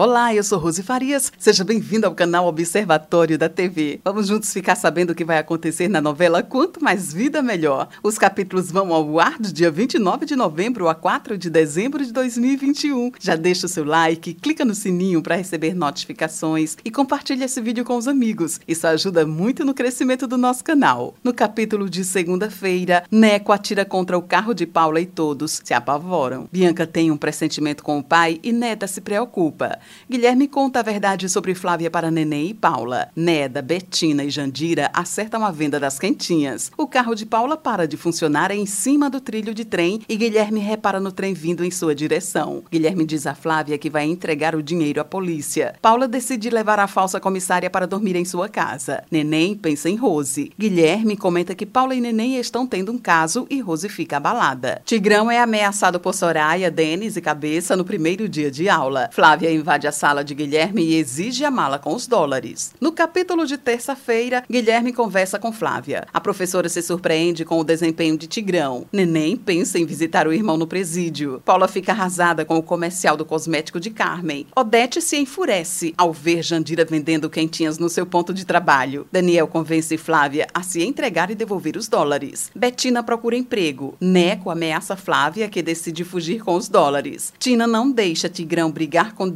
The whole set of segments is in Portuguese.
Olá, eu sou Rose Farias. Seja bem-vindo ao canal Observatório da TV. Vamos juntos ficar sabendo o que vai acontecer na novela Quanto Mais Vida Melhor. Os capítulos vão ao ar do dia 29 de novembro a 4 de dezembro de 2021. Já deixa o seu like, clica no sininho para receber notificações e compartilha esse vídeo com os amigos. Isso ajuda muito no crescimento do nosso canal. No capítulo de segunda-feira, Neco atira contra o carro de Paula e todos se apavoram. Bianca tem um pressentimento com o pai e Neda se preocupa. Guilherme conta a verdade sobre Flávia para Neném e Paula. Neda, Betina e Jandira acertam a venda das quentinhas. O carro de Paula para de funcionar em cima do trilho de trem e Guilherme repara no trem vindo em sua direção. Guilherme diz a Flávia que vai entregar o dinheiro à polícia. Paula decide levar a falsa comissária para dormir em sua casa. Neném pensa em Rose. Guilherme comenta que Paula e Neném estão tendo um caso e Rose fica abalada. Tigrão é ameaçado por Soraya, Denis e Cabeça no primeiro dia de aula. Flávia invade invade a sala de Guilherme e exige a mala com os dólares. No capítulo de terça-feira, Guilherme conversa com Flávia. A professora se surpreende com o desempenho de Tigrão. Neném pensa em visitar o irmão no presídio. Paula fica arrasada com o comercial do cosmético de Carmen. Odete se enfurece ao ver Jandira vendendo quentinhas no seu ponto de trabalho. Daniel convence Flávia a se entregar e devolver os dólares. Betina procura emprego. Neco ameaça Flávia, que decide fugir com os dólares. Tina não deixa Tigrão brigar com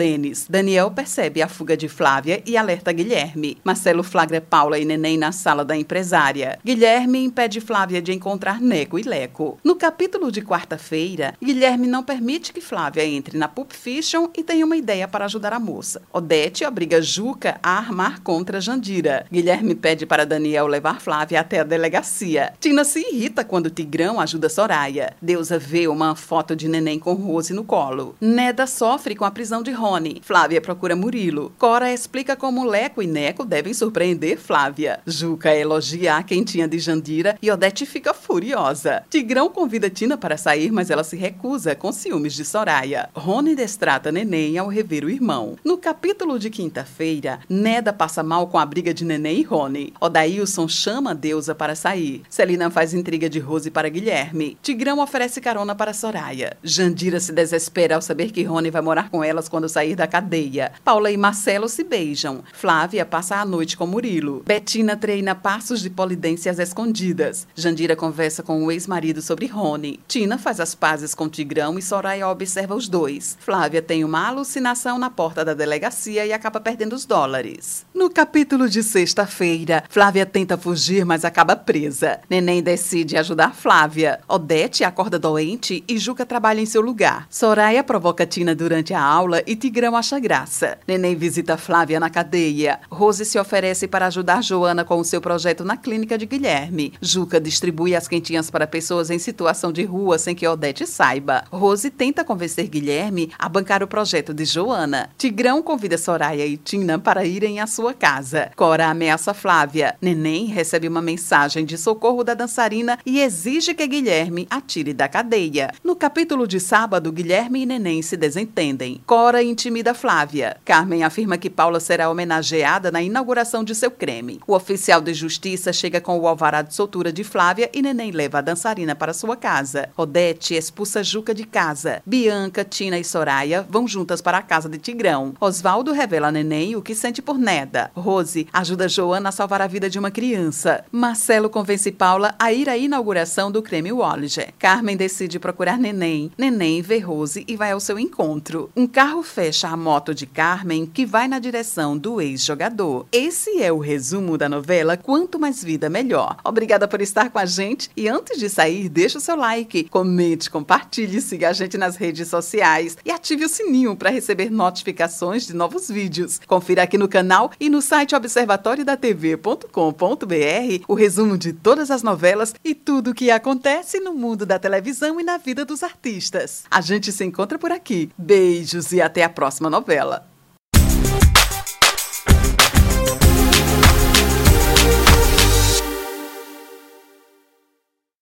Daniel percebe a fuga de Flávia e alerta Guilherme. Marcelo flagra Paula e Neném na sala da empresária. Guilherme impede Flávia de encontrar Neco e Leco. No capítulo de quarta-feira, Guilherme não permite que Flávia entre na Pulp Fiction e tem uma ideia para ajudar a moça. Odete obriga Juca a armar contra Jandira. Guilherme pede para Daniel levar Flávia até a delegacia. Tina se irrita quando Tigrão ajuda Soraya. Deusa vê uma foto de Neném com Rose no colo. Neda sofre com a prisão de Rony. Flávia procura Murilo. Cora explica como Leco e Neco devem surpreender Flávia. Juca elogia a quentinha de Jandira e Odete fica furiosa. Tigrão convida Tina para sair, mas ela se recusa com ciúmes de Soraya. Rony destrata Neném ao rever o irmão. No capítulo de quinta-feira, Neda passa mal com a briga de Neném e Rony. Odailson chama deusa para sair. Celina faz intriga de Rose para Guilherme. Tigrão oferece carona para Soraya. Jandira se desespera ao saber que Rony vai morar com elas quando sair da cadeia. Paula e Marcelo se beijam. Flávia passa a noite com Murilo. Betina treina passos de polidência às escondidas. Jandira conversa com o ex-marido sobre Rony. Tina faz as pazes com Tigrão e Soraya observa os dois. Flávia tem uma alucinação na porta da delegacia e acaba perdendo os dólares. No capítulo de sexta-feira, Flávia tenta fugir, mas acaba presa. Neném decide ajudar Flávia. Odete acorda doente e Juca trabalha em seu lugar. Soraya provoca Tina durante a aula e Tigrão acha graça. Neném visita Flávia na cadeia. Rose se oferece para ajudar Joana com o seu projeto na clínica de Guilherme. Juca distribui as quentinhas para pessoas em situação de rua sem que Odete saiba. Rose tenta convencer Guilherme a bancar o projeto de Joana. Tigrão convida Soraya e Tina para irem à sua casa. Cora ameaça Flávia. Neném recebe uma mensagem de socorro da dançarina e exige que Guilherme atire da cadeia. No capítulo de sábado, Guilherme e Neném se desentendem. Cora intimida Flávia. Carmen afirma que Paula será homenageada na inauguração de seu creme. O oficial de justiça chega com o alvará de soltura de Flávia e Neném leva a dançarina para sua casa. Odete expulsa Juca de casa. Bianca, Tina e Soraya vão juntas para a casa de Tigrão. Osvaldo revela a Neném o que sente por Neda. Rose ajuda Joana a salvar a vida de uma criança. Marcelo convence Paula a ir à inauguração do creme Walliger. Carmen decide procurar Neném. Neném vê Rose e vai ao seu encontro. Um carro fecha a moto de Carmen que vai na direção do ex-jogador. Esse é o resumo da novela Quanto Mais Vida Melhor. Obrigada por estar com a gente e antes de sair, deixa o seu like, comente, compartilhe, siga a gente nas redes sociais e ative o sininho para receber notificações de novos vídeos. Confira aqui no canal e no site observatoriodatv.com.br o resumo de todas as novelas e tudo o que acontece no mundo da televisão e na vida dos artistas. A gente se encontra por aqui. Beijos e até a próxima novela.